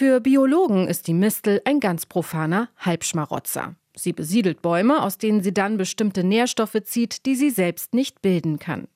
Für Biologen ist die Mistel ein ganz profaner Halbschmarotzer. Sie besiedelt Bäume, aus denen sie dann bestimmte Nährstoffe zieht, die sie selbst nicht bilden kann.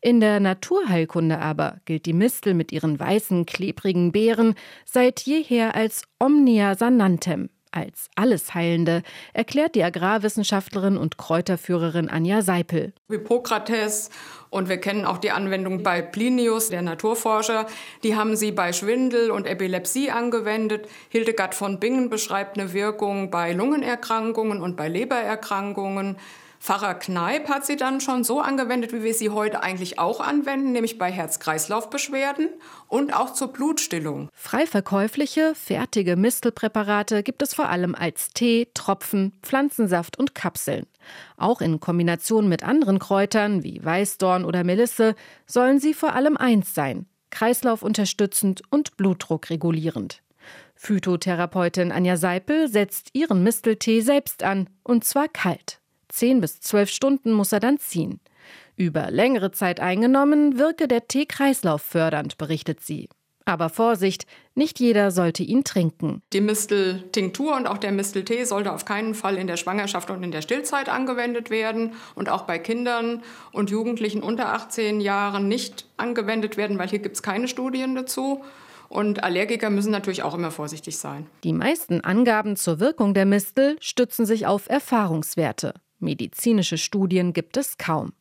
In der Naturheilkunde aber gilt die Mistel mit ihren weißen, klebrigen Beeren seit jeher als Omnia sanantem, als Allesheilende, erklärt die Agrarwissenschaftlerin und Kräuterführerin Anja Seipel. Hippokrates und wir kennen auch die Anwendung bei Plinius, der Naturforscher. Die haben sie bei Schwindel und Epilepsie angewendet. Hildegard von Bingen beschreibt eine Wirkung bei Lungenerkrankungen und bei Lebererkrankungen. Pfarrer Kneip hat sie dann schon so angewendet, wie wir sie heute eigentlich auch anwenden, nämlich bei Herz-Kreislauf-Beschwerden und auch zur Blutstillung. Frei verkäufliche, fertige Mistelpräparate gibt es vor allem als Tee, Tropfen, Pflanzensaft und Kapseln. Auch in Kombination mit anderen Kräutern wie Weißdorn oder Melisse sollen sie vor allem eins sein: kreislaufunterstützend und blutdruckregulierend. Phytotherapeutin Anja Seipel setzt ihren Misteltee selbst an, und zwar kalt. Zehn bis zwölf Stunden muss er dann ziehen. Über längere Zeit eingenommen wirke der Tee kreislauffördernd, berichtet sie. Aber Vorsicht, nicht jeder sollte ihn trinken. Die Misteltinktur und auch der Misteltee sollte auf keinen Fall in der Schwangerschaft und in der Stillzeit angewendet werden und auch bei Kindern und Jugendlichen unter 18 Jahren nicht angewendet werden, weil hier gibt es keine Studien dazu. Und Allergiker müssen natürlich auch immer vorsichtig sein. Die meisten Angaben zur Wirkung der Mistel stützen sich auf Erfahrungswerte. Medizinische Studien gibt es kaum.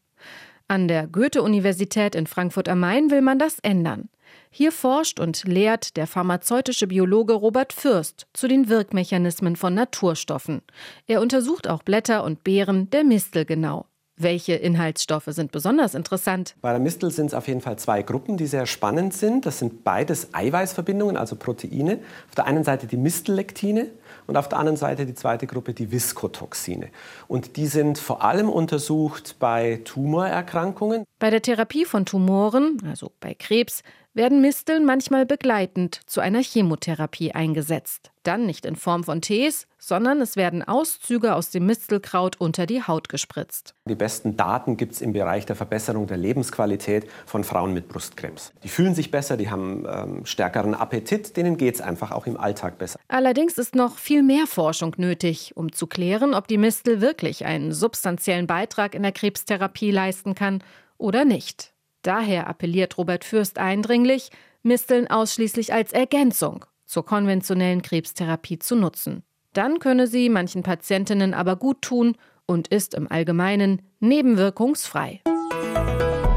An der Goethe-Universität in Frankfurt am Main will man das ändern. Hier forscht und lehrt der pharmazeutische Biologe Robert Fürst zu den Wirkmechanismen von Naturstoffen. Er untersucht auch Blätter und Beeren der Mistel genau. Welche Inhaltsstoffe sind besonders interessant? Bei der Mistel sind es auf jeden Fall zwei Gruppen, die sehr spannend sind. Das sind beides Eiweißverbindungen, also Proteine. Auf der einen Seite die Mistellektine und auf der anderen Seite die zweite Gruppe die Viskotoxine. Und die sind vor allem untersucht bei Tumorerkrankungen. Bei der Therapie von Tumoren, also bei Krebs, werden Misteln manchmal begleitend zu einer Chemotherapie eingesetzt. Dann nicht in Form von Tees, sondern es werden Auszüge aus dem Mistelkraut unter die Haut gespritzt. Die besten Daten gibt es im Bereich der Verbesserung der Lebensqualität von Frauen mit Brustkrebs. Die fühlen sich besser, die haben ähm, stärkeren Appetit, denen geht es einfach auch im Alltag besser. Allerdings ist noch viel mehr Forschung nötig, um zu klären, ob die Mistel wirklich einen substanziellen Beitrag in der Krebstherapie leisten kann oder nicht. Daher appelliert Robert Fürst eindringlich, Misteln ausschließlich als Ergänzung zur konventionellen Krebstherapie zu nutzen. Dann könne sie manchen Patientinnen aber gut tun und ist im Allgemeinen nebenwirkungsfrei.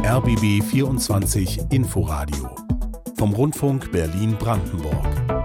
RBB 24 Inforadio vom Rundfunk Berlin-Brandenburg.